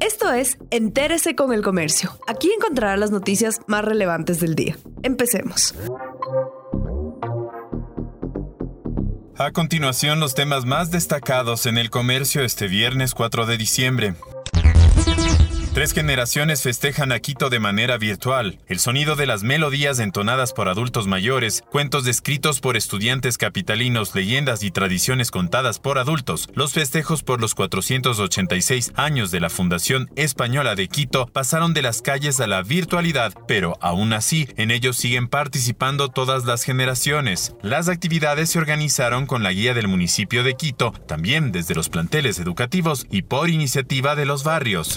Esto es Entérese con el Comercio. Aquí encontrará las noticias más relevantes del día. Empecemos. A continuación, los temas más destacados en el comercio este viernes 4 de diciembre. Tres generaciones festejan a Quito de manera virtual. El sonido de las melodías entonadas por adultos mayores, cuentos descritos por estudiantes capitalinos, leyendas y tradiciones contadas por adultos, los festejos por los 486 años de la Fundación Española de Quito pasaron de las calles a la virtualidad, pero aún así, en ellos siguen participando todas las generaciones. Las actividades se organizaron con la guía del municipio de Quito, también desde los planteles educativos y por iniciativa de los barrios.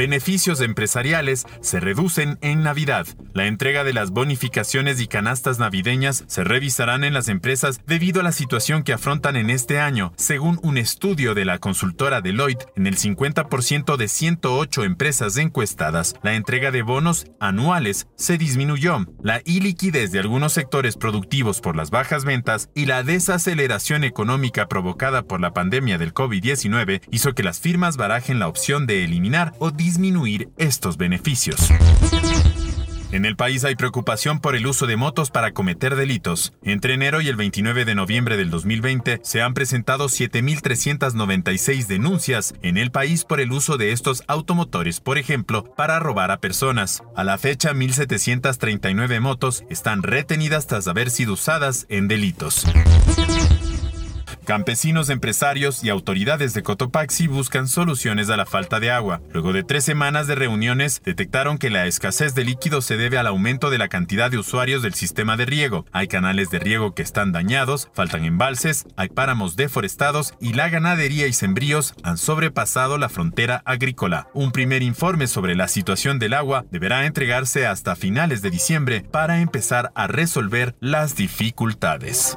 Beneficios empresariales se reducen en Navidad. La entrega de las bonificaciones y canastas navideñas se revisarán en las empresas debido a la situación que afrontan en este año. Según un estudio de la consultora Deloitte, en el 50% de 108 empresas encuestadas, la entrega de bonos anuales se disminuyó. La iliquidez de algunos sectores productivos por las bajas ventas y la desaceleración económica provocada por la pandemia del COVID-19 hizo que las firmas barajen la opción de eliminar o disminuir disminuir estos beneficios. En el país hay preocupación por el uso de motos para cometer delitos. Entre enero y el 29 de noviembre del 2020 se han presentado 7.396 denuncias en el país por el uso de estos automotores, por ejemplo, para robar a personas. A la fecha, 1.739 motos están retenidas tras haber sido usadas en delitos. Campesinos, empresarios y autoridades de Cotopaxi buscan soluciones a la falta de agua. Luego de tres semanas de reuniones, detectaron que la escasez de líquido se debe al aumento de la cantidad de usuarios del sistema de riego. Hay canales de riego que están dañados, faltan embalses, hay páramos deforestados y la ganadería y sembríos han sobrepasado la frontera agrícola. Un primer informe sobre la situación del agua deberá entregarse hasta finales de diciembre para empezar a resolver las dificultades.